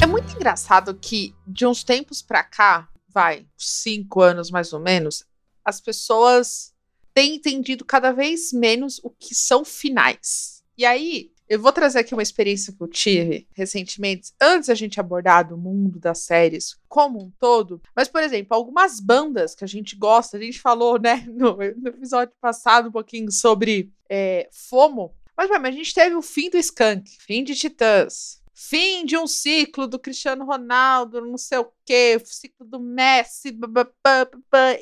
É muito engraçado que de uns tempos pra cá, vai, cinco anos mais ou menos, as pessoas têm entendido cada vez menos o que são finais. E aí, eu vou trazer aqui uma experiência que eu tive recentemente, antes a gente abordar do mundo das séries como um todo. Mas, por exemplo, algumas bandas que a gente gosta, a gente falou, né, no, no episódio passado um pouquinho sobre é, FOMO. Mas, mas a gente teve o fim do Skunk, fim de Titãs, fim de um ciclo do Cristiano Ronaldo, não sei o quê, ciclo do Messi,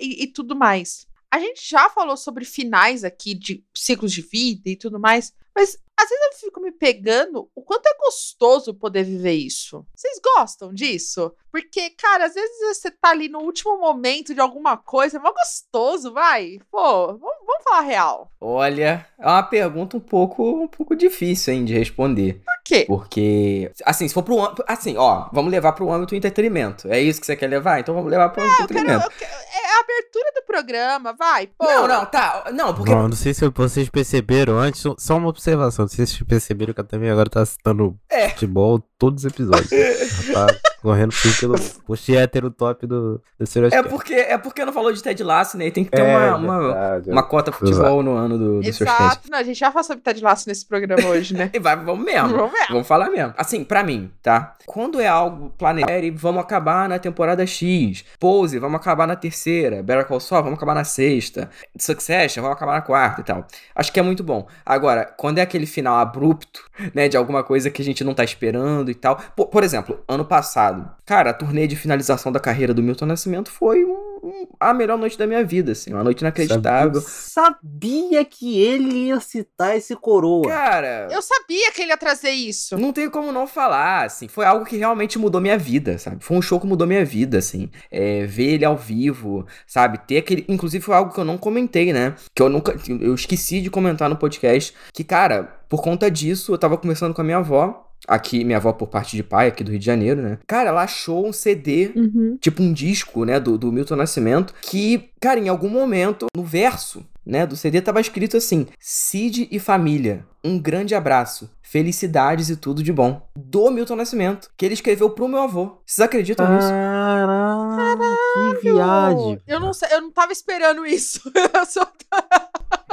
e, e tudo mais. A gente já falou sobre finais aqui de ciclos de vida e tudo mais, mas às vezes eu fico me pegando o quanto é gostoso poder viver isso. Vocês gostam disso? Porque, cara, às vezes você tá ali no último momento de alguma coisa, é mó gostoso, vai. Pô, vamos, vamos falar real. Olha, é uma pergunta um pouco, um pouco difícil, hein, de responder. Por quê? Porque, assim, se for pro âmbito. Assim, ó, vamos levar pro âmbito do entretenimento. É isso que você quer levar? Então vamos levar pro âmbito do entretenimento. Quero, quero, é a abertura do programa, vai. Pô. Não, não, tá. Não, porque. Não, não sei se vocês perceberam antes, só uma observação. Não sei se vocês perceberam que eu também agora tá citando É. futebol todos os episódios. Tá correndo sim pelo post hétero top do, do É Serioscast. porque, é porque não falou de Ted Lasso, né? E tem que ter É, uma, uma, verdade. uma cota futebol no ano do, do Exato. Não, a gente já falou sobre Ted Laço nesse programa hoje, né? E vai, vamos mesmo. Vamos mesmo. Vamos falar mesmo. Assim, pra mim, tá? Quando é algo planetário, vamos acabar na temporada X. Pose, vamos acabar na terceira. Better Call Saul, vamos acabar na sexta. Succession, vamos acabar na quarta e tal. Acho que é muito bom. Agora, quando é aquele final abrupto, né, de alguma coisa que a gente não tá esperando e tal. Por, por exemplo, ano passado, cara, a turnê de finalização da carreira do Milton Nascimento foi um- um- a melhor noite da minha vida, assim. Uma noite inacreditável. Sabia que ele ia citar esse coroa. Cara, Eu sabia que ele ia trazer isso. Não tem como não falar, assim. Foi algo que realmente mudou minha vida, sabe? Foi um show que mudou minha vida, assim. É, ver ele ao vivo, sabe? Ter aquele. Inclusive, foi algo que eu não comentei, né? Que eu nunca. Eu esqueci de comentar no podcast. Que, cara, por conta disso, eu tava conversando com a minha avó. Aqui, minha avó por parte de pai, aqui do Rio de Janeiro, né? Cara, ela achou um CD Uhum. tipo um disco, né, do, do Milton Nascimento, que, cara, em algum momento, no verso, né, do CD tava escrito assim: Cid e família, um grande abraço, felicidades e tudo de bom. Do Milton Nascimento, que ele escreveu pro meu avô. Vocês acreditam nisso? Caraca, que viagem. Eu não sei, eu não tava esperando isso. Eu só-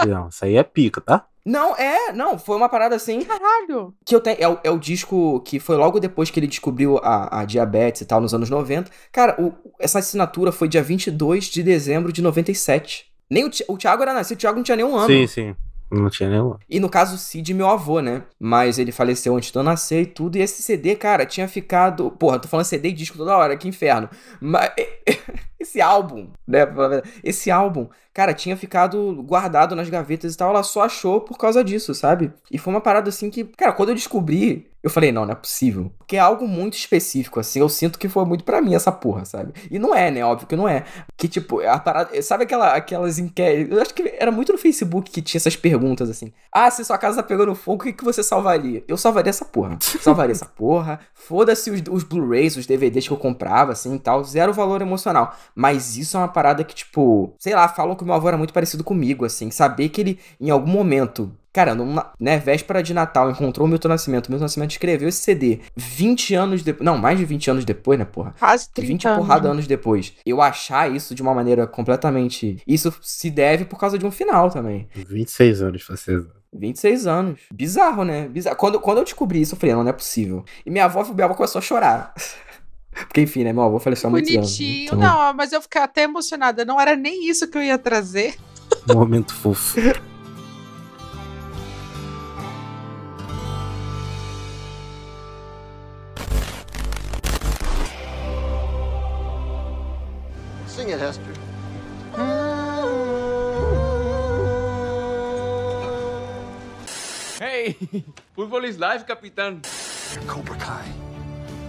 Não, isso aí é pica, tá? Não, é, não, foi uma parada assim Caralho. que eu tenho. É, o- é o disco que foi logo depois que ele descobriu a, a diabetes e tal, nos anos 90. Cara, o- essa assinatura foi dia 22 de dezembro de 97. Nem o, o Thiago era nascido, o Thiago não tinha nem um ano. Sim, sim. Não tinha nenhum. E no caso, o Cid, meu avô, né? Mas ele faleceu antes de eu nascer e tudo. E esse CD, cara, tinha ficado. Porra, tô falando CD e disco toda hora, que inferno. Mas. Esse álbum, né? Esse álbum, cara, tinha ficado guardado nas gavetas e tal. Ela só achou por causa disso, sabe? E foi uma parada assim que, cara, quando eu descobri, eu falei, não, não é possível. Porque é algo muito específico, assim. Eu sinto que foi muito pra mim essa porra, sabe? E não é, né? Óbvio que não é. Que, tipo, a parada. Sabe aquela, aquelas enquetes? Eu acho que era muito no Facebook que tinha essas perguntas assim. Ah, se sua casa tá pegando fogo, o que, que você salvaria? Eu salvaria essa porra. Salvaria essa porra. Foda-se os, os Blu-rays, os DVDs que eu comprava, assim e tal. Zero valor emocional. Mas isso é uma parada que, tipo, sei lá, falam que o meu avô era muito parecido comigo, assim. Saber que ele, em algum momento. Cara, numa, né, véspera de Natal, encontrou o Milton Nascimento. O Milton Nascimento escreveu esse CD 20 anos depois. Não, mais de 20 anos depois, né, porra? Quase 30 20 anos. porrada anos depois. Eu achar isso de uma maneira completamente. Isso se deve por causa de um final também. 26 anos ser. 26 anos. Bizarro, né? Bizarro. Quando, quando eu descobri isso, eu falei, não, não é possível. E minha avó, minha avó começou a chorar. Porque, enfim, né? Meu avô faleceu há muitos anos. Bonitinho. então- Não, mas eu fiquei até emocionada. Não era nem isso que eu ia trazer. Um momento fofo. Sing it, Hester. Hey, fútbol is life, capitán. Cobra Kai.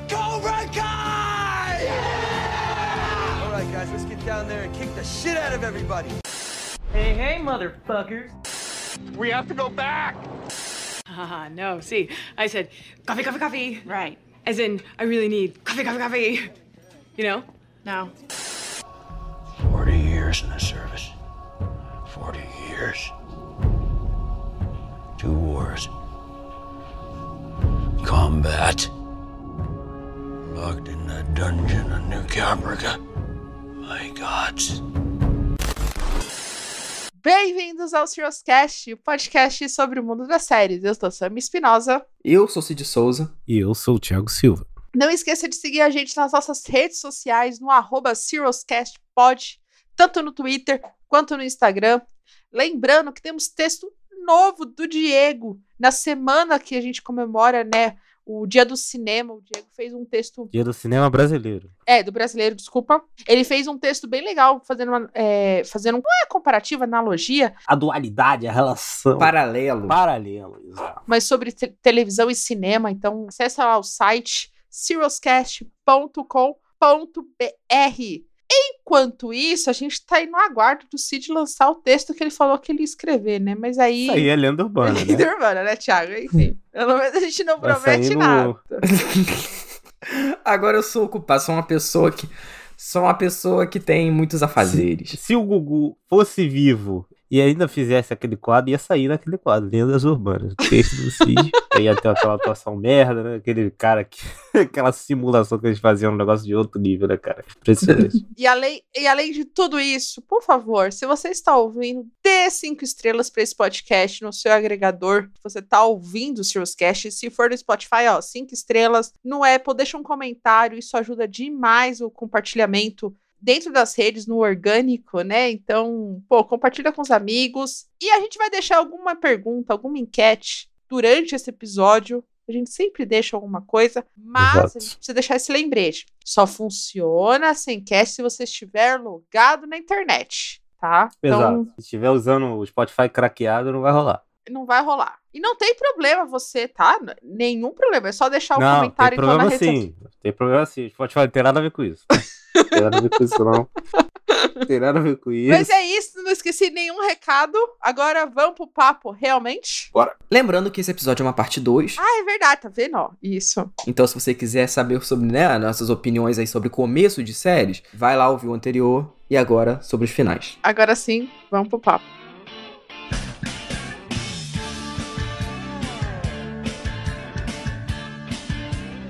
Cobra Kai! All right, guys, let's get down there and kick the shit out of everybody. Hey, hey, motherfuckers. We have to go back. Haha, no, see, I said coffee, coffee, coffee. Right. As in, I really need coffee, coffee, coffee. You know? No. 40 years in the service. 40 years. Two wars. Combat. America. My gods. Bem-vindos ao Cast, o podcast sobre o mundo das séries. Eu sou Sammy Espinosa. Eu sou Cid Souza. E eu sou o Thiago Silva. Não esqueça de seguir a gente nas nossas redes sociais, no arroba tanto no Twitter quanto no Instagram. Lembrando que temos texto novo do Diego na semana que a gente comemora, né, o Dia do Cinema. O Diego fez um texto. Dia do Cinema Brasileiro. É, do brasileiro, desculpa. Ele fez um texto bem legal, fazendo uma. É, fazendo. Não é comparativa, analogia. A dualidade, a relação. Paralelo. Paralelo, exato. Mas sobre te televisão e cinema. Então, acessa lá o site cirruscast.com.br. Enquanto isso, a gente tá aí no aguardo do Cid lançar o texto que ele falou que ele ia escrever, né? Mas aí. Isso aí é lenda urbana. né? lenda urbana, né, Thiago? Enfim. Pelo menos a gente não Vai promete sair no- nada. Agora eu sou ocupado, sou uma pessoa que. Sou uma pessoa que tem muitos afazeres. Se o Gugu fosse vivo e ainda fizesse aquele quadro, ia sair naquele quadro, Lendas Urbanas. O texto do Cid. aí ia ter aquela atuação merda, né? Aquele cara que. aquela simulação que eles faziam um negócio de outro nível, né, cara? Impressionante. E além, e além de tudo isso, por favor, se você está ouvindo, dê cinco estrelas para esse podcast no seu agregador. Você está ouvindo o Cirruscast, se for no Spotify, ó, cinco estrelas. No Apple, deixa um comentário, isso ajuda demais o compartilhamento dentro das redes, no orgânico, né? Então, pô, compartilha com os amigos. E a gente vai deixar alguma pergunta, alguma enquete durante esse episódio. A gente sempre deixa alguma coisa, mas Exato. a gente precisa deixar esse lembrete. Só funciona essa enquete se você estiver logado na internet, tá? Então, Exato. Se estiver usando o Spotify craqueado, não vai rolar. não vai rolar. E não tem problema você, tá? Nenhum problema. É só deixar o não, comentário tem então, na problema rede sim. Tem problema sim. O Spotify não tem nada a ver com isso. Não tem nada a ver com isso, não. Não tem nada a ver com isso. Mas é isso, não esqueci nenhum recado. Agora vamos pro papo, realmente? Bora. Lembrando que esse episódio é uma parte 2. Ah, é verdade, tá vendo? Ó, isso. Então, se você quiser saber sobre né, nossas opiniões aí sobre começo de séries, vai lá ouvir o anterior e agora sobre os finais. Agora sim, vamos pro papo.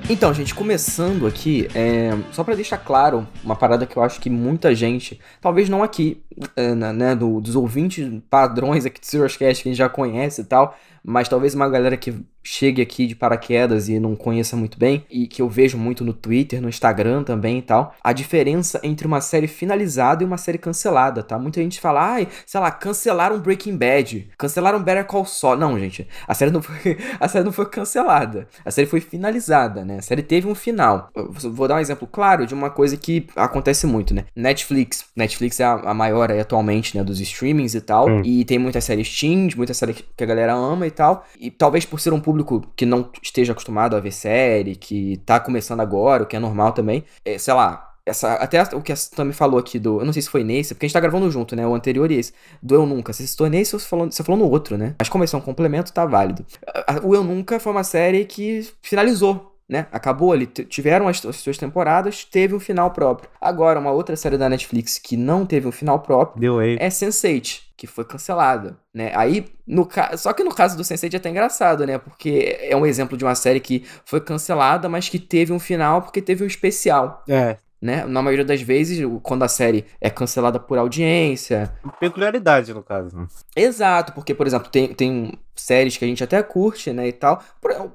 Então, gente, começando aqui, é, só pra deixar claro uma parada que eu acho que muita gente, talvez não aqui, é, né, do- dos ouvintes padrões aqui do Serioscast que a gente já conhece e tal, mas talvez uma galera que chegue aqui de paraquedas e não conheça muito bem, e que eu vejo muito no Twitter, no Instagram também e tal, a diferença entre uma série finalizada e uma série cancelada, tá? Muita gente fala, ai, sei lá, cancelaram Breaking Bad, cancelaram Better Call Saul. Não, gente, a série não foi, a série não foi cancelada, a série foi finalizada, né? A série teve um final. Eu vou dar um exemplo claro de uma coisa que acontece muito, né? Netflix. Netflix é a, a maior aí atualmente, né, dos streamings e tal, Hum. e tem muitas séries teens, muitas séries que a galera ama e tal, e talvez por ser um público que não esteja acostumado a ver série, que tá começando agora, o que é normal também, é, sei lá, essa, até o que a Tami falou aqui do. Eu não sei se foi nesse, porque a gente tá gravando junto, né? O anterior e esse. Do Eu Nunca. Você citou nesse ou você falou, você falou no outro, né? Mas como é um complemento, tá válido. O Eu Nunca foi uma série que finalizou. Né? Acabou ali, tiveram as, as suas temporadas, teve um final próprio. Agora, uma outra série da Netflix que não teve um final próprio Deu aí. é Sense8, que foi cancelada, né? Aí, no ca... só que no caso do Sense8 é até engraçado, né? Porque é um exemplo de uma série que foi cancelada, mas que teve um final porque teve um especial, É. né? Na maioria das vezes, quando a série é cancelada por audiência. Peculiaridade, no caso. né? Exato, porque, por exemplo, tem, tem séries que a gente até curte, né? E tal.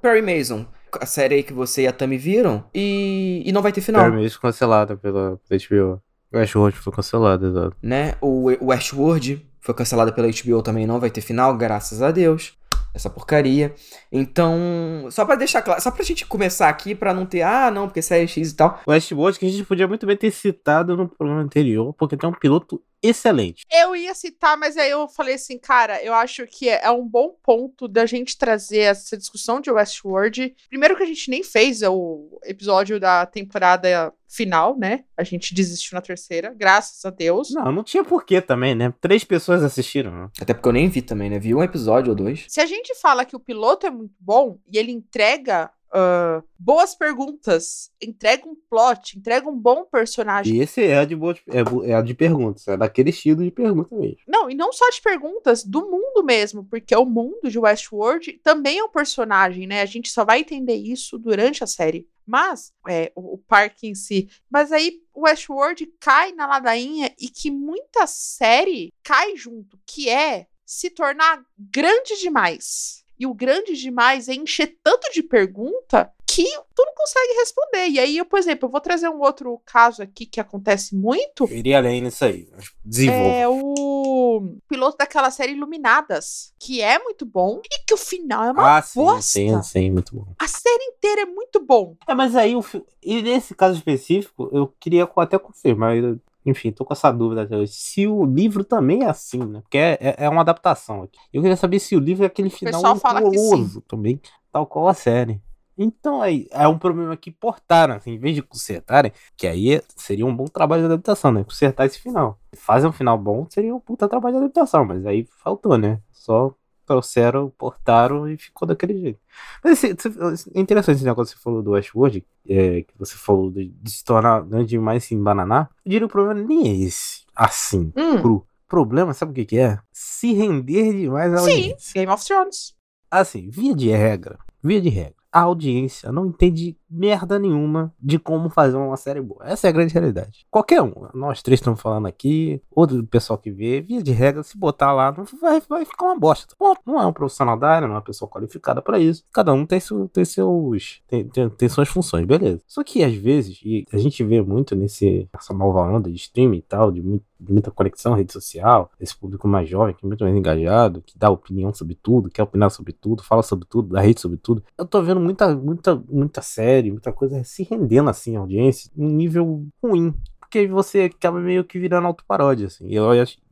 Perry Mason, a série aí que você e a Tami viram, e, e não vai ter final. Mason cancelada pela, pela HBO. Westworld foi cancelado, exato. né? O o Westworld foi cancelada pela HBO também, não vai ter final, graças a Deus. Essa porcaria. Então, só pra deixar claro, só pra gente começar aqui, pra não ter, ah, não, porque série X e tal. Westworld que a gente podia muito bem ter citado no programa anterior, porque tem um piloto excelente. Eu ia citar, mas aí eu falei assim, cara, eu acho que é é um bom ponto da gente trazer essa discussão de Westworld. Primeiro que a gente nem fez o episódio da temporada final, né? A gente desistiu na terceira, graças a Deus. Não, não tinha porquê também, né? Três pessoas assistiram. né? Até porque eu nem vi também, né? Vi um episódio ou dois. Se a gente fala que o piloto é muito bom e ele entrega ah, boas perguntas, entrega um plot, entrega um bom personagem. E esse é a de, boas- é, é a de perguntas, é daquele estilo de pergunta mesmo. Não, e não só de perguntas, do mundo mesmo, porque o mundo de Westworld também é um personagem, né? A gente só vai entender isso durante a série. Mas, é, o, o parque em si. Mas aí, o Westworld cai na ladainha e que muita série cai junto, que é se tornar grande demais. E o grande demais é encher tanto de pergunta que tu não consegue responder. E aí, eu, por exemplo, eu vou trazer um outro caso aqui que acontece muito. Eu iria além nisso aí. Desenvolva. É o piloto daquela série Iluminadas, que é muito bom e que o final é uma ah, sim, bosta. sim, sim, muito bom. A série inteira é muito bom. É, mas aí, o fi- e nesse caso específico, eu queria até confirmar, eu- enfim, tô com essa dúvida até hoje, se o livro também é assim, né? Porque é, é- é uma adaptação aqui. Eu queria saber se o livro é aquele final horroroso também, tal qual a série. Então aí, é um problema que portaram, assim, em vez de consertarem, que aí seria um bom trabalho de adaptação, né? Consertar esse final. Fazer um final bom seria um puta trabalho de adaptação, mas aí faltou, né? Só trouxeram, portaram e ficou daquele jeito. Mas assim, é interessante esse negócio que você falou do Westworld, é, que você falou de, de se tornar grande demais se embananar. Eu diria que o problema nem é esse, assim, Hum, cru. O problema, sabe o que, que é? Se render demais à sim, audiência. Game of Thrones. Assim, via de regra, via de regra, a audiência não entende merda nenhuma de como fazer uma série boa. Essa é a grande realidade. Qualquer um, nós três estamos falando aqui, outro pessoal que vê, via de regra, se botar lá, vai, vai ficar uma bosta. Ponto. Não é um profissional da área, não é uma pessoa qualificada para isso. Cada um tem, seu, tem seus tem, tem, tem suas funções, beleza. Só que às vezes, e a gente vê muito nesse, nessa nova onda de streaming e tal, de, muito, de muita conexão rede social, esse público mais jovem, que é muito mais engajado, que dá opinião sobre tudo, quer opinar sobre tudo, fala sobre tudo, dá rede sobre tudo. Eu tô vendo muita, muita, muita série, muita coisa se rendendo assim a audiência, um nível ruim. Porque você acaba meio que virando autoparódia, assim. E, eu,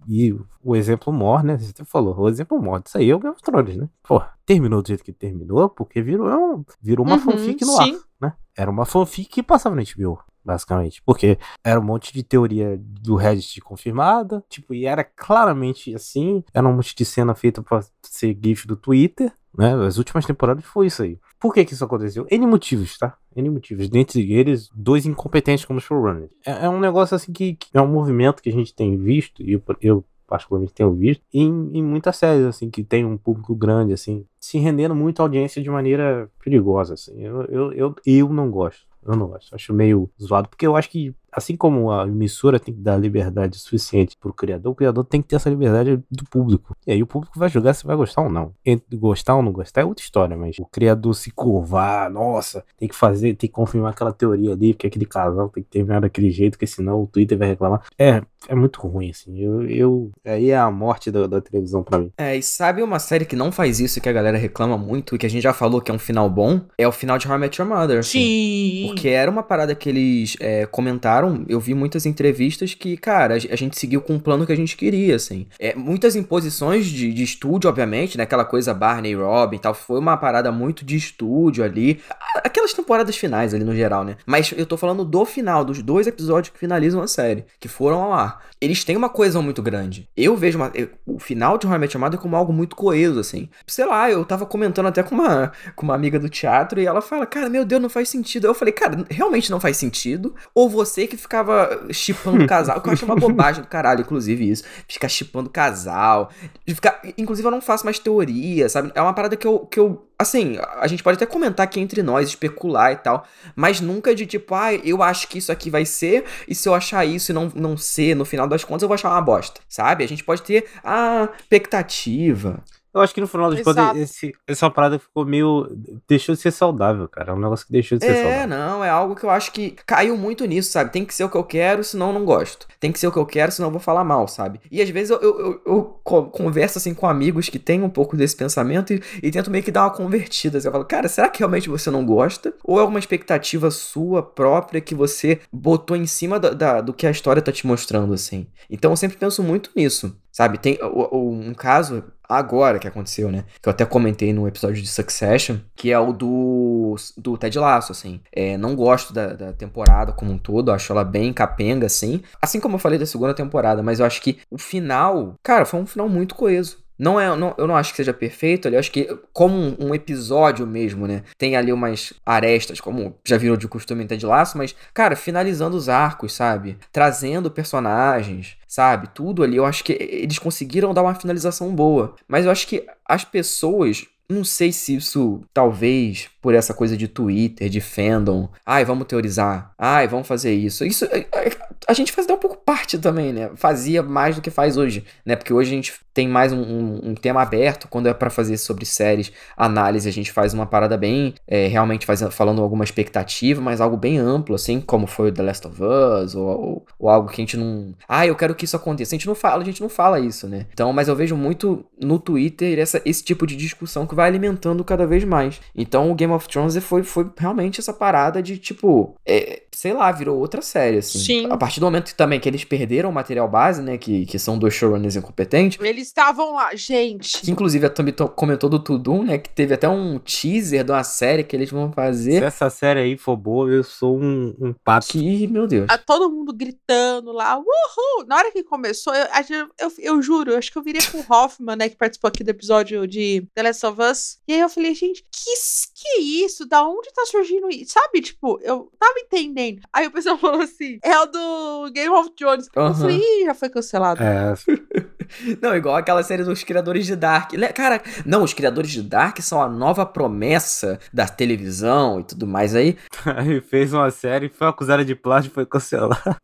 e o exemplo mor, né? Você até falou, o exemplo mor disso aí é o Game of Thrones, né? Pô, terminou do jeito que terminou, porque virou, virou uma Uhum, fanfic no sim. ar, né? Era uma fanfic que passava no HBO, basicamente. Porque era um monte de teoria do Reddit confirmada, tipo, e era claramente assim. Era um monte de cena feita pra ser GIF do Twitter, né? As últimas temporadas foi isso aí. Por que que isso aconteceu? N motivos, tá? N motivos. Dentre eles, dois incompetentes como showrunners. É, é um negócio assim que, que é um movimento que a gente tem visto, e eu, eu particularmente tenho visto, em, em muitas séries, assim, que tem um público grande, assim, se rendendo muito à audiência de maneira perigosa, assim. Eu, eu, eu, eu não gosto. Eu não gosto. Acho meio zoado, porque eu acho que, assim como a emissora tem que dar liberdade suficiente pro criador, o criador tem que ter essa liberdade do público. E aí o público vai julgar se vai gostar ou não. Entre gostar ou não gostar é outra história, mas o criador se curvar, nossa, tem que fazer, tem que confirmar aquela teoria ali, porque aquele casal tem que terminar daquele jeito, porque senão o Twitter vai reclamar. É, é muito ruim, assim. Eu, eu aí é a morte da, da televisão pra mim. É, e sabe uma série que não faz isso e que a galera reclama muito e que a gente já falou que é um final bom? É o final de How I Met Your Mother. assim. Sim. Porque era uma parada que eles é, comentaram, eu vi muitas entrevistas que, cara, a, gente seguiu com o plano que a gente queria, assim. É, muitas imposições de, de estúdio, obviamente, né? Aquela coisa Barney Robin e tal, foi uma parada muito de estúdio ali. Aquelas temporadas finais ali no geral, né? Mas eu tô falando do final, dos dois episódios que finalizam a série, que foram ao ar. Eles têm uma coesão muito grande. Eu vejo uma- eu- o final de How I Met Your Mother como algo muito coeso, assim. Sei lá, eu tava comentando até com uma, com uma amiga do teatro e ela fala, cara, meu Deus, não faz sentido. Eu falei, cara, realmente não faz sentido. Ou você que ficava chipando o casal, que eu acho uma bobagem do caralho, inclusive, isso. Ficar chipando casal. Ficar... Inclusive, eu não faço mais teoria, sabe? É uma parada que eu, que eu. Assim, a gente pode até comentar aqui entre nós, especular e tal. Mas nunca de tipo, ah, eu acho que isso aqui vai ser. E se eu achar isso e não, não ser, no final das contas, eu vou achar uma bosta. Sabe? A gente pode ter a expectativa. Eu acho que no final das contas, esse, essa parada ficou meio. deixou de ser saudável, cara. É um negócio que deixou de ser É, saudável. não, é algo que eu acho que caiu muito nisso, sabe? Tem que ser o que eu quero, senão eu não gosto. Tem que ser o que eu quero, senão eu vou falar mal, sabe? E às vezes eu, eu, eu- eu co- converso assim com amigos que têm um pouco desse pensamento e, e tento meio que dar uma convertida. assim. Eu falo, cara, será que realmente você não gosta? Ou é uma expectativa sua própria que você botou em cima da, da- do que a história tá te mostrando, assim? Então eu sempre penso muito nisso, sabe? Tem um caso agora que aconteceu, né? Que eu até comentei no episódio de Succession, que é o do, do Ted Lasso, assim. É, não gosto da, da temporada como um todo, acho ela bem capenga, assim. Assim como eu falei da segunda temporada, mas eu acho que o final, cara, foi um final muito coeso. Não é, não, eu não acho que seja perfeito. Eu acho que, como um, um episódio mesmo, né? Tem ali umas arestas, como já virou de costume em Ted Laço, mas, cara, finalizando os arcos, sabe? Trazendo personagens, sabe? Tudo ali. Eu acho que eles conseguiram dar uma finalização boa. Mas eu acho que as pessoas não sei se isso, talvez, por essa coisa de Twitter, de fandom. Ai, vamos teorizar. Ai, vamos fazer isso. Isso é, é, a gente faz até um pouco parte também, né? Fazia mais do que faz hoje, né? Porque hoje a gente tem mais um, um, um tema aberto. Quando é para fazer sobre séries, análise, a gente faz uma parada bem, é, realmente faz, falando alguma expectativa, mas algo bem amplo, assim, como foi o The Last of Us, ou, ou, ou algo que a gente não. Ah, eu quero que isso aconteça. A gente não fala, a gente não fala isso, né? Então, mas eu vejo muito no Twitter essa, esse tipo de discussão que vai alimentando cada vez mais. Então o Game of Thrones foi, foi realmente essa parada de tipo, é, sei lá, virou outra série, assim. Sim. A partir do momento que também que eles perderam o material base, né, que, que são dois showrunners incompetentes. Eles estavam lá, gente. Que inclusive a Tommy comentou do Tudum, né, que teve até um teaser de uma série que eles vão fazer. Se essa série aí for boa, eu sou um, um pato. Que, meu Deus. A, todo mundo gritando lá, uhul! Na hora que começou, eu, eu, eu, eu juro, eu acho que eu virei com o Hoffman, né, que participou aqui do episódio de The Last of Us. E aí eu falei, gente, que, que isso? Da onde tá surgindo isso? Sabe, tipo, eu tava entendendo. Aí o pessoal falou assim, é o do Game of Thrones. Uhum. Eu falei, Ih, já foi cancelado. É, Não, igual aquela série dos criadores de Dark. Cara, não, os criadores de Dark são a nova promessa da televisão e tudo mais aí. aí fez uma série, foi acusada de plágio e foi cancelada.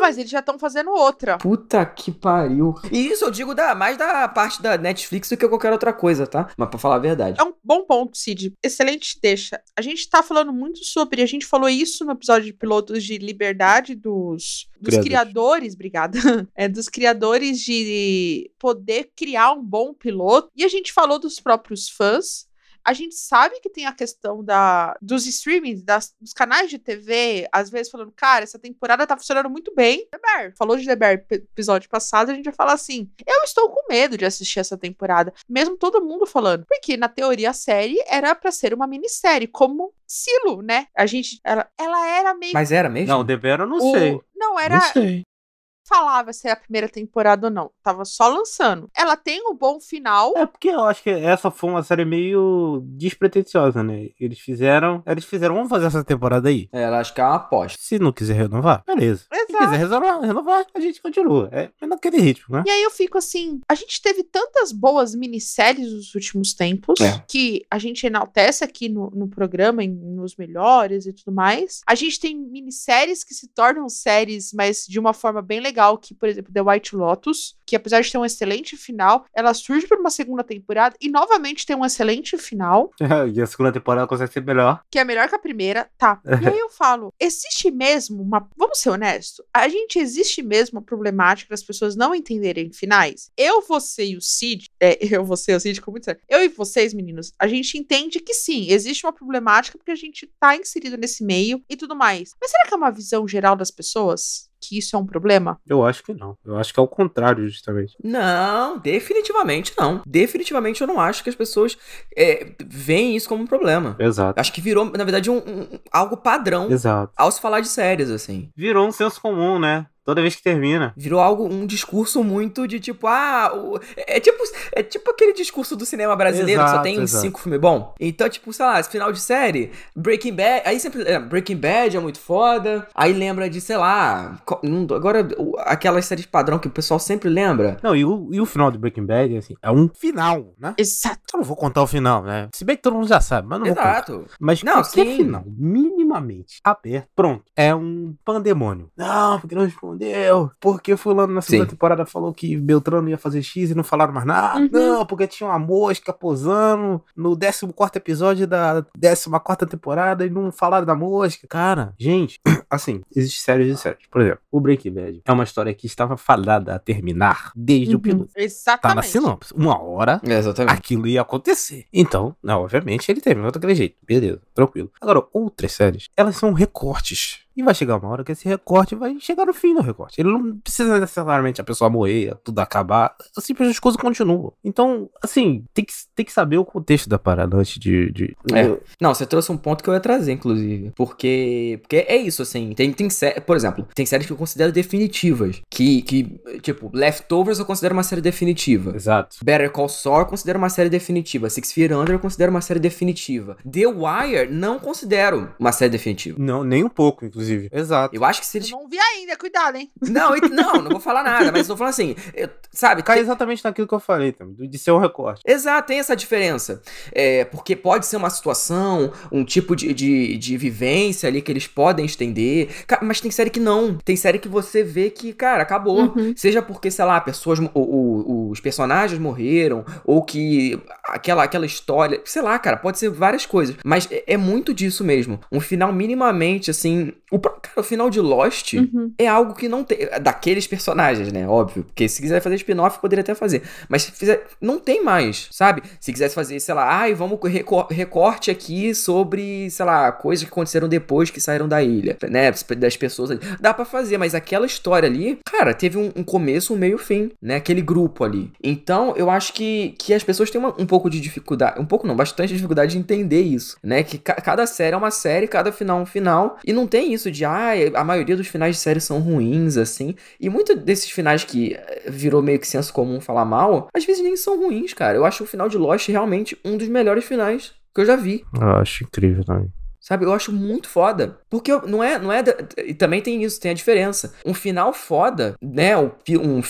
Mas eles já estão fazendo outra. Puta que pariu. E isso eu digo da, mais da parte da Netflix do que qualquer outra coisa, tá? Mas pra falar a verdade. É um bom ponto, Cid. Excelente deixa. A gente tá falando muito sobre. A gente falou isso no episódio de pilotos de liberdade dos, dos Criadores. criadores, obrigada. É, dos criadores de poder criar um bom piloto. E a gente falou dos próprios fãs. A gente sabe que tem a questão da, dos streamings, das- dos canais de TV, às vezes falando, cara, essa temporada tá funcionando muito bem. The Bear, falou de The Bear episódio passado, a gente vai falar assim: eu estou com medo de assistir essa temporada. Mesmo todo mundo falando. Porque, na teoria, a série era pra ser uma minissérie, como Silo, né? A gente. Ela, ela era meio. Mas era mesmo? Não, The Bear eu não o- sei. Não, era. Não sei. Falava se era a primeira temporada ou não. Tava só lançando. Ela tem um bom final. É porque eu acho que essa foi uma série meio despretensiosa, né? Eles fizeram. Eles fizeram, vamos fazer essa temporada aí. É, ela acho que é uma aposta. Se não quiser renovar, beleza. Se Exato. quiser renovar, renovar, a gente continua. É é naquele ritmo, né? E aí eu fico assim, a gente teve tantas boas minisséries nos últimos tempos É. que a gente enaltece aqui no, no programa, em- nos melhores e tudo mais. A gente tem minisséries que se tornam séries, mas de uma forma bem legal, que, por exemplo, The White Lotus, que apesar de ter um excelente final, ela surge para uma segunda temporada e novamente tem um excelente final, e a segunda temporada consegue ser melhor. que é melhor que a primeira, tá. E aí eu falo, existe mesmo uma. Vamos ser honestos? A gente existe mesmo uma problemática das pessoas não entenderem finais? Eu, você e o Cid. É, eu, você e o Cid, como muito sério. Eu e vocês, meninos, a gente entende que sim, existe uma problemática porque a gente tá inserido nesse meio e tudo mais. Mas será que é uma visão geral das pessoas? Que isso é um problema? Eu acho que não. Eu acho que é o contrário, justamente. Não, definitivamente não. Definitivamente eu não acho que as pessoas é, veem isso como um problema. Exato. Acho que virou, na verdade, um, um- algo padrão Exato. ao se falar de séries, assim. Virou um senso comum, né? Toda vez que termina. Virou algo, um discurso muito de tipo, ah, o- é tipo, é tipo aquele discurso do cinema brasileiro que só Exato, tem uns exato. cinco filmes bons. Então, tipo, sei lá, esse final de série, Breaking Bad, aí sempre, é, Breaking Bad é muito foda, aí lembra de, sei lá, agora aquelas séries padrão que o pessoal sempre lembra. Não, e o, e o final do Breaking Bad, assim, é um final, né? Exato. Eu não vou contar o final, né? Se bem que todo mundo já sabe, mas não vou contar. Exato. Mas Não, qualquer sim. final, minimamente aberto, pronto, é um pandemônio. Não, porque não respondeu. Porque fulano na segunda Sim. temporada falou que Beltrano ia fazer X e não falaram mais nada. Uhum. Não, porque tinha uma mosca posando no 14 episódio da 14 temporada e não falaram da mosca. Cara, gente, assim, existem séries e séries. Por exemplo, o Breaking Bad é uma história que estava fadada a terminar desde o Uhum. piloto. Tá na Exatamente. sinopse. Uma hora É, exatamente. aquilo ia acontecer. Então, não, obviamente, ele terminou daquele jeito. Beleza, tranquilo. Agora, outras séries, elas são recortes. E vai chegar uma hora que esse recorte vai chegar no fim do recorte. Ele não precisa necessariamente a pessoa morrer, tudo acabar. Simplesmente as coisas continuam. Então, assim, tem que, tem que saber o contexto da parada antes de. de... É. Não, você trouxe um ponto que eu ia trazer, inclusive. Porque. Porque é isso, assim. Tem, tem sé- Por exemplo, tem séries que eu considero definitivas. Que, que. Tipo, Leftovers eu considero uma série definitiva. Exato. Better Call Saul eu considero uma série definitiva. Six Feet Under eu considero uma série definitiva. The Wire não considero uma série definitiva. Não, nem um pouco, inclusive. Exato. Eu acho que se Eu eles. não vi ainda, cuidado, hein? Não, e- não, não vou falar nada, mas eu tô falando assim. eu- sabe? Cai tem- exatamente naquilo que eu falei, de ser um recorte. Exato, tem essa diferença. É, porque pode ser uma situação, um tipo de, de, de vivência ali que eles podem estender. Mas tem série que não. Tem série que você vê que, cara, acabou. Seja porque, sei lá, pessoas. mo- o- o- os personagens morreram, ou que aquela, aquela história. Sei lá, cara, pode ser várias coisas. Mas é, é muito disso mesmo. Um final minimamente, assim. O, cara, o final de Lost Uhum. é algo que não tem. Daqueles personagens, né? Óbvio. Porque se quiser fazer spin-off, poderia até fazer. Mas se fizer. Não tem mais, sabe? Se quisesse fazer, sei lá, ai, vamos recorte aqui sobre, sei lá, coisas que aconteceram depois que saíram da ilha, né? Das pessoas ali. Dá pra fazer, mas aquela história ali, cara, teve um, um começo, um meio fim, né? Aquele grupo ali. Então, eu acho que, que as pessoas têm uma- um pouco de dificuldade. Um pouco não, bastante dificuldade de entender isso, né? Que ca- cada série é uma série, cada final é um final. E não tem isso de, ah, a maioria dos finais de série são ruins, assim. E muito desses finais que eh, virou meio que senso comum falar mal, às vezes nem são ruins, cara. Eu acho o final de Lost realmente um dos melhores finais que eu já vi. Eu acho incrível também. Sabe, eu acho muito foda. Porque não é, não é. da- E também tem isso, tem a diferença. Um final foda, né? Um, um,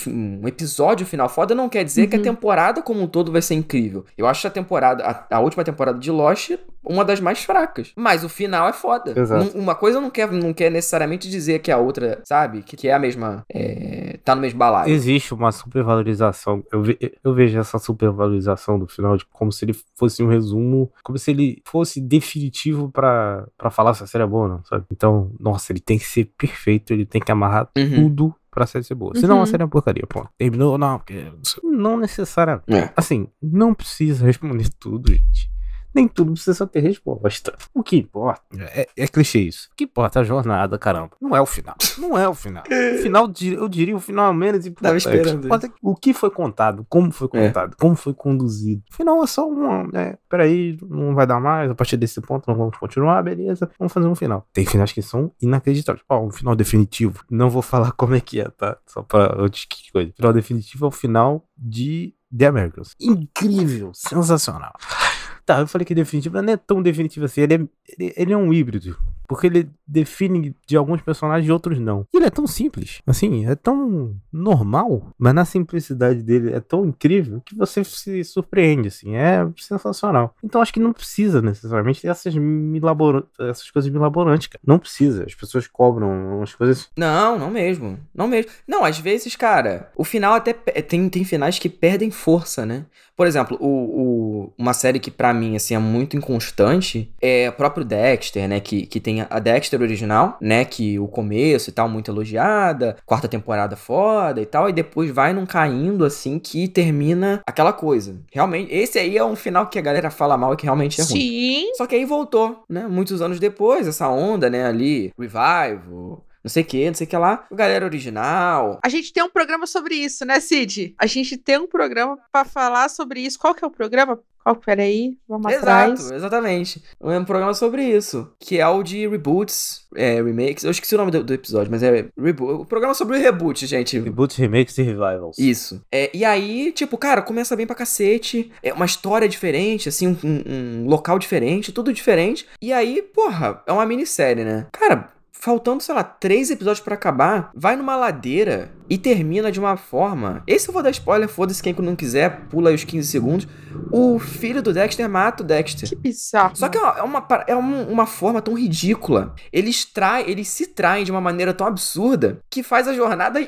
um episódio final foda não quer dizer que a Uhum. temporada como um todo vai ser incrível. Eu acho a temporada, a, a última temporada de Lost, uma das mais fracas. Mas o final é foda. Exato. Uma coisa não quer, não quer necessariamente dizer que a outra, sabe? Que, que é a mesma. é, tá no mesmo balaio. Existe uma supervalorização. Eu, ve- eu vejo essa supervalorização do final de como se ele fosse um resumo, como se ele fosse definitivo pra pra falar se a série é boa ou não, sabe? Então, nossa, ele tem que ser perfeito, ele tem que amarrar Uhum. tudo pra série ser boa. Senão Uhum. a série é uma porcaria, pô. Terminou, não, porque. Não necessariamente. É. Assim, não precisa responder tudo, gente. Nem tudo precisa ter resposta. O que importa é, é clichê isso. O que importa é a jornada, caramba. Não é o final. Não é o final. O final, eu diria, o final é menos importante. esperando Importa O que foi contado, como foi É. contado, como foi conduzido. O final é só um. É, peraí, não vai dar mais. A partir desse ponto não vamos continuar, beleza. Vamos fazer um final. Tem finais que são inacreditáveis. Ó, um final definitivo. Não vou falar como é que é, tá? Só pra antes que coisa. O final definitivo é o final de The Americans. Incrível, sensacional. Tá, eu falei que definitivo, mas não é tão definitivo assim. Ele é, ele, ele é um híbrido. Porque ele define de alguns personagens e outros não. E ele é tão simples. Assim, é tão normal. Mas na simplicidade dele é tão incrível que você se surpreende, assim. É sensacional. Então acho que não precisa necessariamente dessas, milabora- essas coisas milaborantes, cara. Não precisa. As pessoas cobram umas coisas. Não, não mesmo. Não mesmo. Não, às vezes, cara, o final até pe- tem, tem finais que perdem força, né? Por exemplo, o, o- uma série que pra mim, assim, é muito inconstante é o próprio Dexter, né? Que, que tem a Dexter original, né? Que o começo e tal, muito elogiada, quarta temporada foda e tal, e depois vai num caindo, assim, que termina aquela coisa. Realmente, esse aí é um final que a galera fala mal e que realmente é ruim. Sim. Só que aí voltou, né? Muitos anos depois, essa onda, né? Ali, revival, não sei o que, não sei o que lá. Galera original. A gente tem um programa sobre isso, né, Cid? A gente tem um programa pra falar sobre isso. Qual que é o programa? Qual? Peraí, vamos atrás. Exato, exatamente. Um programa sobre isso. Que é o de reboots, é, remakes. Eu esqueci o nome do, do episódio, mas é reboot. O programa sobre reboot, gente. Reboots, remakes e revivals. Isso. É, e aí, tipo, cara, começa bem pra cacete. É uma história diferente, assim, um, um- um local diferente, tudo diferente. E aí, porra, é uma minissérie, né? Cara, faltando, sei lá, três episódios pra acabar, vai numa ladeira e termina de uma forma. Esse eu vou dar spoiler, foda-se quem não quiser, pula aí os 15 segundos. O filho do Dexter mata o Dexter. Que bizarro. Só que é uma, é uma, é um- uma forma tão ridícula. Eles traem, eles se traem de uma maneira tão absurda que faz a jornada.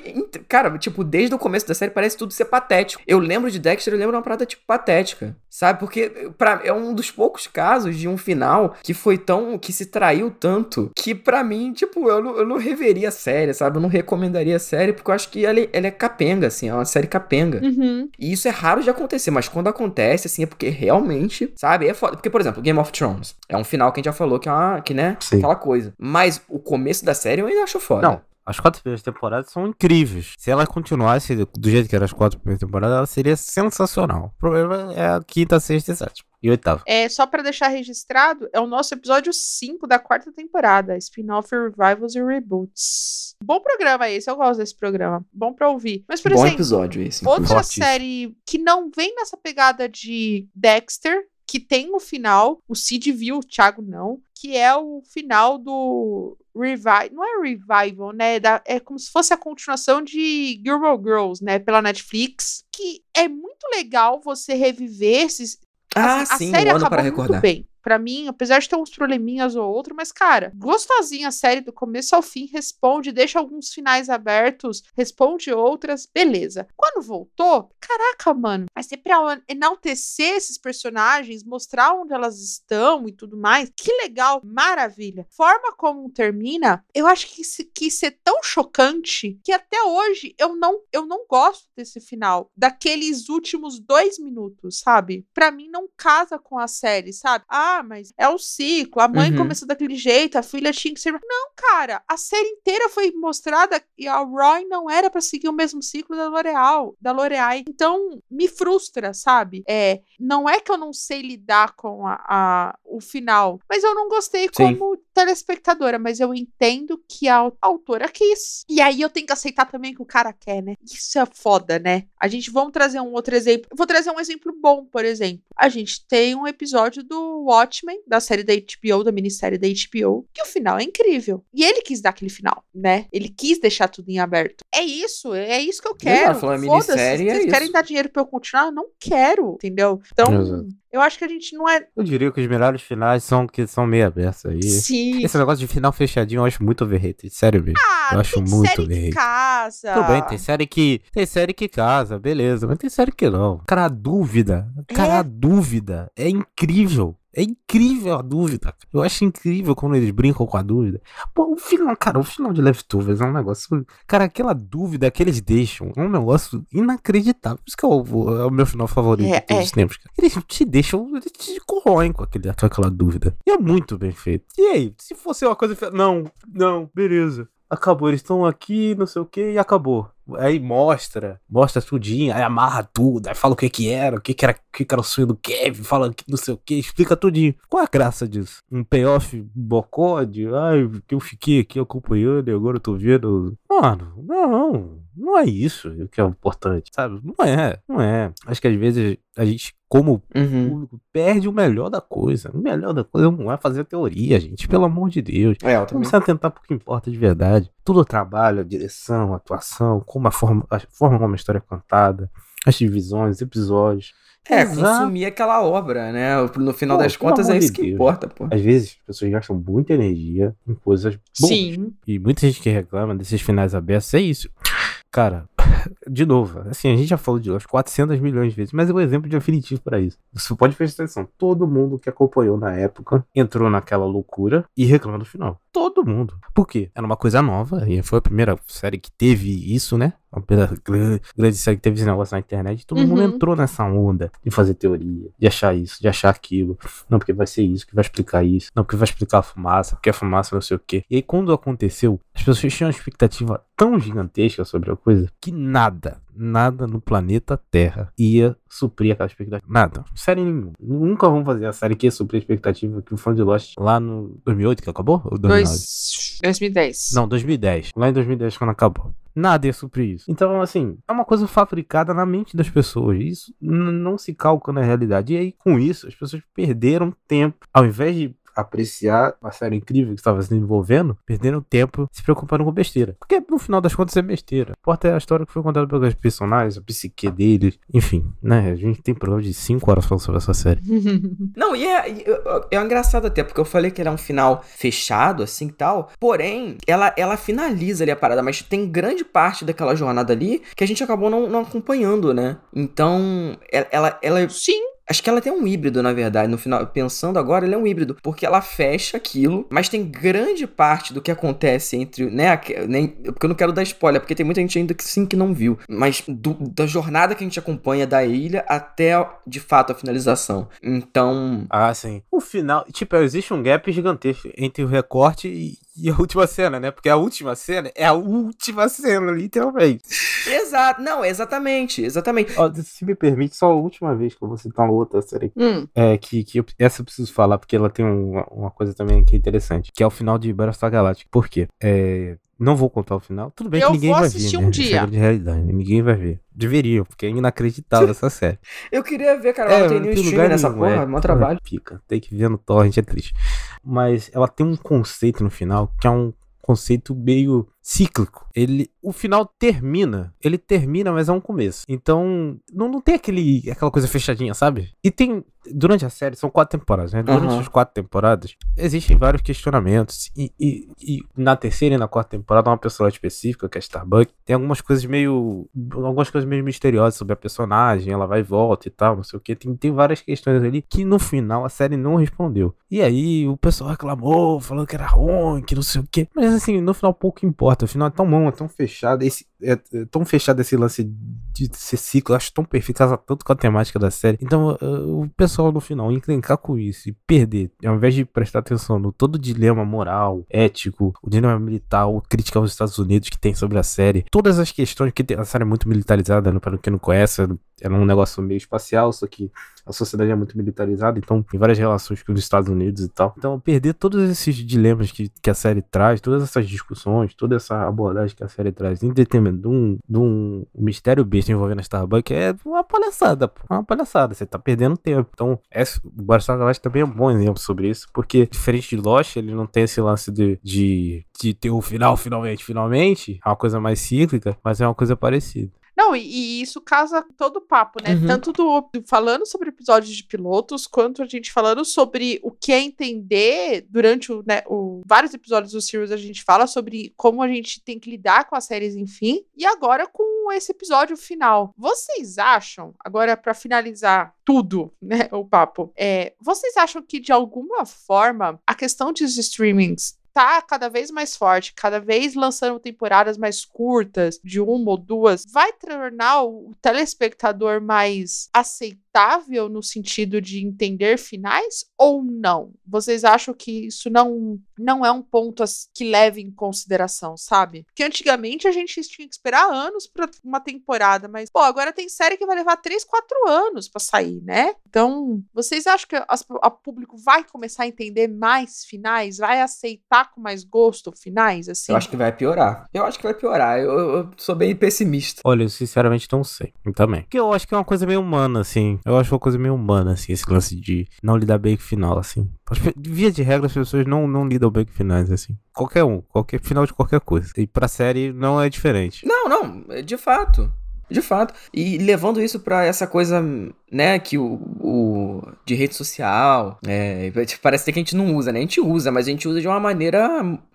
Cara, tipo, desde o começo da série parece tudo ser patético. Eu lembro de Dexter, eu lembro de uma parada, tipo, patética. Sabe? Porque pra, é um dos poucos casos de um final que foi tão. que se traiu tanto que pra mim, tipo. Tipo, eu não, eu não reveria a série, sabe? Eu não recomendaria a série, porque eu acho que ela, é- ela é capenga, assim, é uma série capenga. Uhum. E isso é raro de acontecer, mas quando acontece, assim, é porque realmente, sabe? É foda. Porque, por exemplo, Game of Thrones é um final que a gente já falou que é uma, que, né? Sim. Aquela coisa. Mas o começo da série eu ainda acho foda. Não, as quatro primeiras temporadas são incríveis. Se ela continuasse do jeito que eram as quatro primeiras temporadas, ela seria sensacional. O problema é a quinta, sexta e sétima. E oitava. É, só pra deixar registrado, é o nosso episódio 5 da quarta temporada, spin-off revivals e reboots. Bom programa esse, eu gosto desse programa. Bom pra ouvir. Mas, por Bom exemplo, episódio esse. outra Fortíssimo. série que não vem nessa pegada de Dexter, que tem o final, o Cid viu, o Thiago não, que é o final do Revival, não é Revival, né, da- é como se fosse a continuação de Gilmore Girls, né, pela Netflix, que é muito legal você reviver esses, Ah, Assim, sim, a série um ano acabou para muito recordar. bem. Pra mim, apesar de ter uns probleminhas ou outro, mas, cara, gostosinha a série do começo ao fim, responde, deixa alguns finais abertos, responde outras, beleza. Quando voltou, caraca, mano, vai ser pra enaltecer esses personagens, mostrar onde elas estão e tudo mais. Que legal, maravilha. Forma como termina, eu acho que se- ser tão chocante que até hoje eu não, eu não gosto desse final, daqueles últimos dois minutos, sabe? Pra mim não casa com a série, sabe? Ah, mas é o ciclo, a mãe Uhum. começou daquele jeito, a filha tinha que ser. Não, cara, a série inteira foi mostrada e a Roy não era pra seguir o mesmo ciclo da L'Oreal, da L'Oreal. Então, me frustra, sabe? É, não é que eu não sei lidar com a, a- o final, mas eu não gostei Sim. como telespectadora, mas eu entendo que a autora quis. E aí eu tenho que aceitar também que o cara quer, né? Isso é foda, né? A gente vamos trazer um outro exemplo. Vou trazer um exemplo bom, por exemplo. A gente tem um episódio do Watchmen, da série da HBO, da minissérie da HBO, que o final é incrível. E ele quis dar aquele final, né? Ele quis deixar tudo em aberto. É isso, é isso que eu quero. Exato, é Vocês querem isso. dar dinheiro pra eu continuar? Eu não quero, entendeu? Então, Exato. Eu acho que a gente não é. Eu diria que os melhores finais são que são meio abertos aí. Sim. Esse negócio de final fechadinho eu acho muito overrated, sério mesmo. Ah, eu acho tem muito série bem. que casa. Tudo bem, tem série que. Tem série que casa, beleza, mas tem série que não. Cara, a dúvida. Cara, É. a dúvida é incrível. É incrível a dúvida. Eu acho incrível quando eles brincam com a dúvida. Pô, o final, cara, o final de Leftovers é um negócio. Cara, aquela dúvida que eles deixam é um negócio inacreditável. Por isso que é o, é o meu final favorito É, de todos é. os tempos. cara. Eles te deixam, eles te corroem com, aquele, com aquela dúvida. E é muito bem feito. E aí, se fosse uma coisa. Não, não, beleza. Acabou, eles estão aqui, não sei o que, e acabou. Aí mostra, mostra tudinho, aí amarra tudo, aí fala o que que era, o que que era, o que que era o sonho do Kevin, fala não sei o que, explica tudinho. Qual é a graça disso? Um payoff bocode? Ai, que eu fiquei aqui acompanhando e agora eu tô vendo. Mano, não, não é isso que é o importante, sabe? Não é, não é. Acho que às vezes a gente, como Uhum. público, perde o melhor da coisa. O melhor da coisa não é fazer teoria, gente, pelo amor de Deus. É, eu. Vamos atentar pro que importa de verdade. Tudo o trabalho, a direção, a atuação, como a forma, a forma como a história é contada, as divisões, os episódios. É, Exato. consumir aquela obra, né? No final Pô, das contas é isso que Deus. importa, pô. Às vezes as pessoas gastam muita energia em coisas boas. Sim. E muita gente que reclama desses finais abertos é isso. Cara, de novo, assim, a gente já falou de umas 400 milhões de vezes, mas é um exemplo definitivo pra isso. Você pode prestar atenção. Todo mundo que acompanhou na época entrou naquela loucura e reclama do final. Todo mundo. Por quê? Era uma coisa nova e foi a primeira série que teve isso, né? A primeira grande, grande série que teve esse negócio na internet. Todo mundo Uhum. entrou nessa onda de fazer teoria, de achar isso, de achar aquilo. Não, porque vai ser isso que vai explicar isso. Não, porque vai explicar a fumaça, porque a fumaça não sei o quê. E aí, quando aconteceu, as pessoas tinham uma expectativa tão gigantesca sobre a coisa que nada, nada no planeta Terra ia suprir aquela expectativa. Nada. Série nenhuma. Nunca vão fazer a série que ia suprir a expectativa que o fã de Lost lá no 2008 que acabou? Ou 2009? Dois, 2010. Não, 2010. Lá em 2010 quando acabou. Nada ia suprir isso. Então, assim, é uma coisa fabricada na mente das pessoas. Isso não se calca na realidade. E aí, com isso, as pessoas perderam tempo. Ao invés de apreciar a série incrível que estava se desenvolvendo, perderam tempo se preocupando com besteira. Porque no final das contas é besteira. O importa é a história que foi contada pelos personagens, a psique deles. Enfim, né? A gente tem programa de 5 horas falando sobre essa série. Não, e é, é, é engraçado até, porque eu falei que ele é um final fechado, assim e tal. Porém, ela, ela finaliza ali a parada, mas tem grande parte daquela jornada ali que a gente acabou não, não acompanhando, né? Então, ela, ela, ela Sim. Acho que ela tem um híbrido, na verdade, no final. Pensando agora, ela é um híbrido. Porque ela fecha aquilo, mas tem grande parte do que acontece entre. Né, nem, porque eu não quero dar spoiler, porque tem muita gente ainda que sim que não viu. Mas do- da jornada que a gente acompanha da ilha até, de fato, a finalização. Então. Ah, sim. O final, tipo, existe um gap gigantesco entre o recorte e, e a última cena, né? Porque a última cena é a última cena, literalmente. Exato. Não, exatamente. Exatamente. Ó, se me permite, só a última vez que eu vou citar uma outra série Hum, É, que, que eu- essa eu preciso falar, porque ela tem uma, uma coisa também que é interessante, que é o final de Battlestar Galactica. Por quê? É, não vou contar o final. Tudo bem Eu que ninguém vou vai assistir ver, um né? dia. É grande realidade, né? ninguém vai ver. Deveriam, porque é inacreditável essa série. Eu queria ver, cara. tem nenhum tem stream nessa nenhum, porra. é, mó trabalho. Pica. Tem que ver no torrent, é triste. Mas ela tem um conceito no final, que é um conceito meio cíclico. Ele, o final termina, ele termina, mas é um começo. Então, não, não tem aquele, aquela coisa fechadinha, sabe? E tem, durante a série, são quatro temporadas, né? Durante Aham. as quatro temporadas, existem vários questionamentos. E, e- e na terceira e na quarta temporada, uma personagem específica, que é a Starbuck, tem algumas coisas meio, algumas coisas meio misteriosas sobre a personagem, ela vai e volta e tal, não sei o que. Tem, tem várias questões ali que no final a série não respondeu. E aí o pessoal reclamou, falando que era ruim, que não sei o que. Mas assim, no final pouco importa. O final é tão bom, é tão fechado. Esse, é, é tão fechado esse lance de ser ciclo. Eu acho tão perfeito, casa tanto com a temática da série. Então, uh, o pessoal no final encrencar com isso e perder, ao invés de prestar atenção no todo o dilema moral, ético, o dilema militar, ou crítica aos Estados Unidos que tem sobre a série, todas as questões que tem, a série é muito militarizada, né, para quem não conhece, é um negócio meio espacial, só que a sociedade é muito militarizada, então tem várias relações com os Estados Unidos e tal. Então, perder todos esses dilemas que, que a série traz, todas essas discussões, toda essa abordagem que a série traz em detrimento de um, de um mistério besta envolvendo a Starbucks é uma palhaçada. É uma palhaçada. Você tá perdendo tempo. Então, essa, o Battlestar Galactica também é um bom exemplo sobre isso, porque diferente de Lost, ele não tem esse lance de, de, de ter o final, finalmente, finalmente. É uma coisa mais cíclica, mas é uma coisa parecida. Não, e, e isso casa todo o papo, né? Uhum. Tanto do, do falando sobre episódios de pilotos, quanto a gente falando sobre o que é entender durante o, né, o- vários episódios do Sirius a gente fala sobre como a gente tem que lidar com as séries, enfim. E agora com esse episódio final. Vocês acham, agora pra finalizar tudo, né, o papo, é, vocês acham que de alguma forma a questão dos streamings tá cada vez mais forte, cada vez lançando temporadas mais curtas, de uma ou duas, vai tornar o telespectador mais aceitável no sentido de entender finais ou não? Vocês acham que isso não, não é um ponto que leve em consideração, sabe? Porque antigamente a gente tinha que esperar anos pra uma temporada, mas, pô, agora tem série que vai levar 3, 4 anos pra sair, né? Então, vocês acham que as- o público vai começar a entender mais finais? Vai aceitar com mais gosto finais, assim? Eu acho que vai piorar. Eu acho que vai piorar. Eu, eu sou bem pessimista. Olha, eu sinceramente não sei. Eu também. Porque eu acho que é uma coisa meio humana, assim. Eu acho uma coisa meio humana, assim, esse lance de não lidar bem com final, assim. Via de regra, as pessoas não, não lidam bem com finais, assim. Qualquer um, qualquer final de qualquer coisa. E pra série não é diferente. Não, não, é de fato. De fato. E levando isso pra essa coisa, né, que o, o de rede social, é, parece que a gente não usa, né? A gente usa, mas a gente usa de uma maneira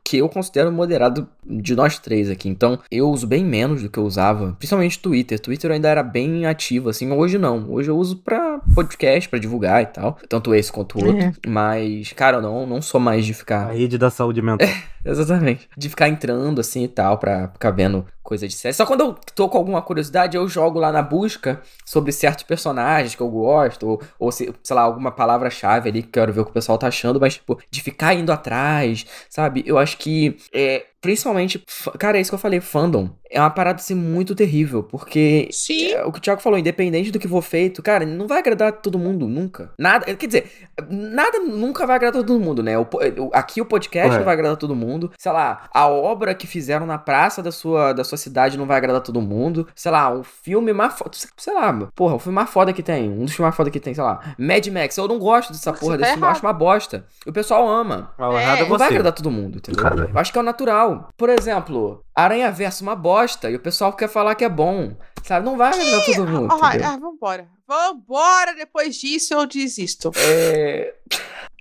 que eu considero moderado de nós três aqui. Então, eu uso bem menos do que eu usava, principalmente Twitter. Twitter ainda era bem ativo, assim. Hoje não. Hoje eu uso pra podcast, pra divulgar e tal. Tanto esse quanto o outro. É. Mas, cara, eu não, não sou mais de A ficar. rede da saúde mental. Exatamente. De ficar entrando assim e tal, pra ficar vendo coisa de série. Só quando eu tô com alguma curiosidade, eu jogo lá na busca sobre certos personagens que eu gosto, ou, ou se- sei lá, alguma palavra-chave ali que quero ver o que o pessoal tá achando, mas, tipo, de ficar indo atrás, sabe? Eu acho que, é, principalmente, cara, é isso que eu falei, fandom. É uma parada assim muito terrível, porque Sim. é, o que o Thiago falou, independente do que for feito, cara, não vai agradar todo mundo nunca. Nada, quer dizer, nada nunca vai agradar todo mundo, né? O aqui o podcast É. não vai agradar todo mundo. Sei lá, a obra que fizeram na praça da sua, da sua cidade não vai agradar todo mundo. Sei lá, o filme mais foda. Sei lá, porra, o filme mais foda que tem. Um dos filmes mais foda que tem, sei lá. Mad Max. Eu não gosto dessa Você porra tá desse filme, eu acho uma bosta. E o pessoal ama. O É, é Não vai agradar todo mundo, entendeu? Caralho. Eu acho que é o natural. Por exemplo, Aranha Verso uma bosta e o pessoal quer falar que é bom. Sabe? Não vai agradar todo mundo. Ah, ah, vambora. Vambora, depois disso eu desisto. É.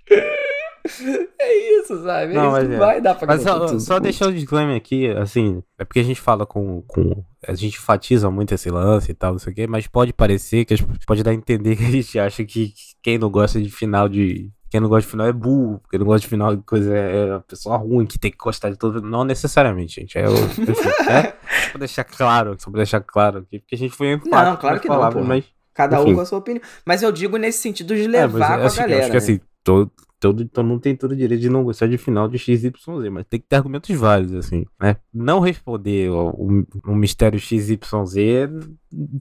É isso, sabe? Não, é isso, mas é. vai dar pra Mas só, tudo. só deixar o disclaimer aqui, assim, é porque a gente fala com, com. A gente enfatiza muito esse lance e tal, não sei o quê, mas pode parecer que pode dar a entender que a gente acha que quem não gosta de final de. Quem não gosta de final é burro, quem não gosta de final de coisa é é a pessoa ruim, que tem que gostar de tudo. Não necessariamente, gente. É o. né? Só pra deixar claro, só pra deixar claro aqui, porque a gente foi enfático Não, claro nas que não, palavras, porra. mas. Cada um Enfim. com a sua opinião. Mas eu digo nesse sentido de É, levar mas é com a assim, eu galera. acho que né? assim, todo, todo, todo mundo tem todo o direito de não gostar de final de XYZ, mas tem que ter argumentos válidos, assim, né? Não responder o, o, o mistério XYZ,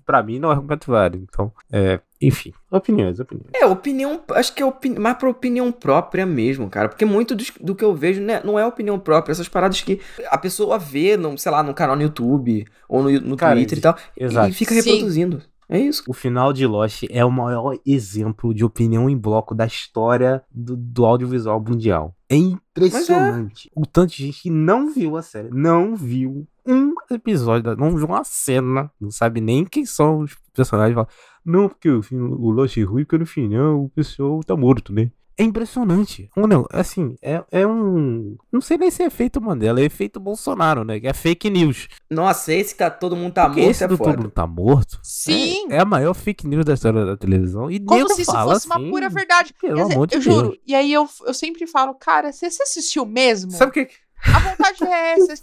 pra mim, não é argumento válido. Então, é, enfim, opiniões, opiniões. É, opinião. Acho que é opini mais pra opinião própria mesmo, cara. Porque muito dos- do, que eu vejo né, não é opinião própria. Essas paradas que a pessoa vê, no, sei lá, num canal no YouTube ou no, no Cara, Twitter e tal. Exato. E fica Sim. É isso. O final de Lost é o maior exemplo de opinião em bloco da história do, do audiovisual mundial. É impressionante. O tanto de gente que não viu a série, não viu um episódio, não viu uma cena, não sabe nem quem são os personagens. Fala, não, porque o, o Lost é ruim, porque no final o pessoal tá morto, né? É impressionante. Ou não, assim, é, é um. Não sei nem se é efeito Mandela, é efeito Bolsonaro, né? Que é fake news. Nossa, esse que tá todo mundo tá Porque morto esse é do foda. todo mundo tá morto. Sim. É, é a maior fake news da história da televisão. E Como se isso fala fosse uma assim, pura verdade. Pelo Quer dizer, amor de eu Deus. juro. E aí eu, eu sempre falo, cara, você, você assistiu mesmo? Sabe o que? A vontade é essa.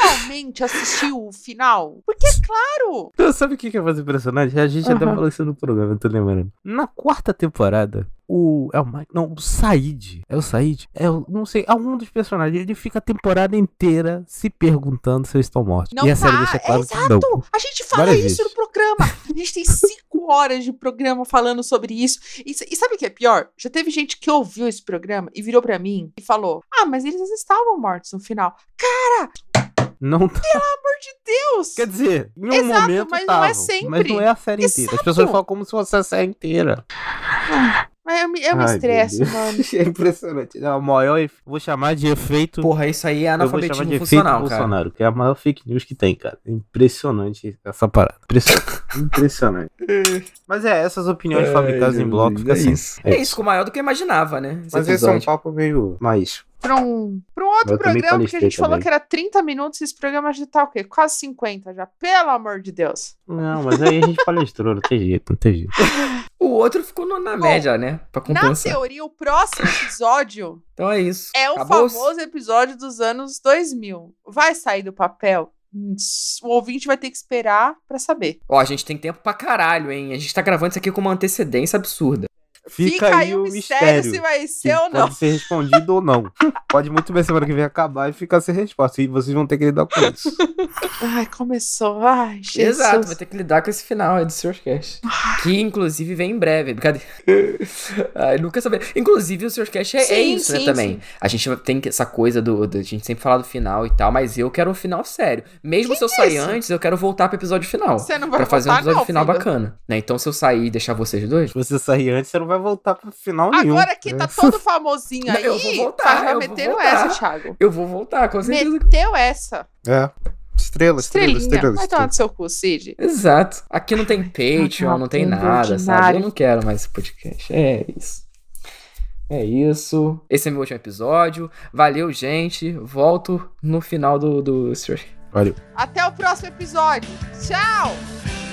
Realmente assistiu o final? Porque, é claro. Não, Sabe o que que é mais impressionante? A gente até Aham. falou isso no programa, eu tô lembrando. Na quarta temporada, o. É o Mike. Não, o Said. É o Said? É o. Não sei. Algum dos personagens. Ele fica a temporada inteira se perguntando se eles estão mortos. Não e a série tá. deixa claro que Exato. não. A gente fala Várias isso vezes. no programa. A gente tem cinco horas de programa falando sobre isso. E, e sabe o que é pior? Já teve gente que ouviu esse programa e virou pra mim e falou: Ah, mas eles estavam mortos no final. Não tá. Pelo amor de Deus! Quer dizer, em um Exato, momento. mas não é sempre. Mas não é a série inteira. As Exato. pessoas falam como se fosse a série inteira. Mas eu me, eu me Ai, meu estresso, Deus. mano. É impressionante. É o maior. efe- Vou chamar de efeito. Porra, isso aí é Eu vou chamar analfabetismo de efeito funcional, cara. Bolsonaro, que é a maior fake news que tem, cara. É Impressionante essa parada. Impressionante. Impressionante. Mas é, essas opiniões fabricadas em bloco fica é assim. isso. É isso, ficou maior do que eu imaginava, né? Esse Mas esse é um episódio. papo meio mais. Pra um, pra um outro Eu também programa, porque a gente palestrei falou também. que era 30 minutos, esse programa já tá o quê? Quase 50 já. Pelo amor de Deus. Não, mas aí a gente palestrou, não tem jeito, não tem jeito. O outro ficou no- na média, né? Pra Na compensar. teoria, o próximo episódio Então é isso. é o famoso episódio dos anos 2000. Vai sair do papel? O ouvinte vai ter que esperar pra saber. Ó, a gente tem tempo pra caralho, hein? A gente tá gravando isso aqui com uma antecedência absurda. Fica, aí o mistério. se vai que ser ou não. Pode ser respondido ou não. Pode muito bem semana que vem acabar e ficar sem resposta. E vocês vão ter que lidar com isso. Ai, começou. Ai, Jesus. Exato, vai ter que lidar com esse final aí do Sourcecast. Que inclusive vem em breve. Brincadeira. Ai, nunca saber. Inclusive, o Sourcecast é, é Sim, isso, né? sim, Também. sim. A gente tem que- essa coisa do, do- A gente sempre fala do final e tal, mas eu quero um final sério. Mesmo se eu sair isso? antes, eu quero voltar pro episódio final. Você não vai Pra fazer um episódio não, final filho. bacana. Né? Então, se eu sair e deixar vocês dois. Se você sair antes, você não vai voltar pro final nenhum. Agora que tá todo famosinho aí, eu vou voltar, tá já eu vou metendo voltar. essa, Thiago. Eu vou voltar, com certeza. Meteu essa. É. Estrela, estrela, Estrelinha. estrela. Vai tomar no seu cu, Cid. Exato. Aqui não tem Patreon, não tem nada, sabe? Eu não quero mais esse podcast. É isso. É isso. Esse é meu último episódio. Valeu, gente. Volto no final do, do... Valeu. Até o próximo episódio. Tchau!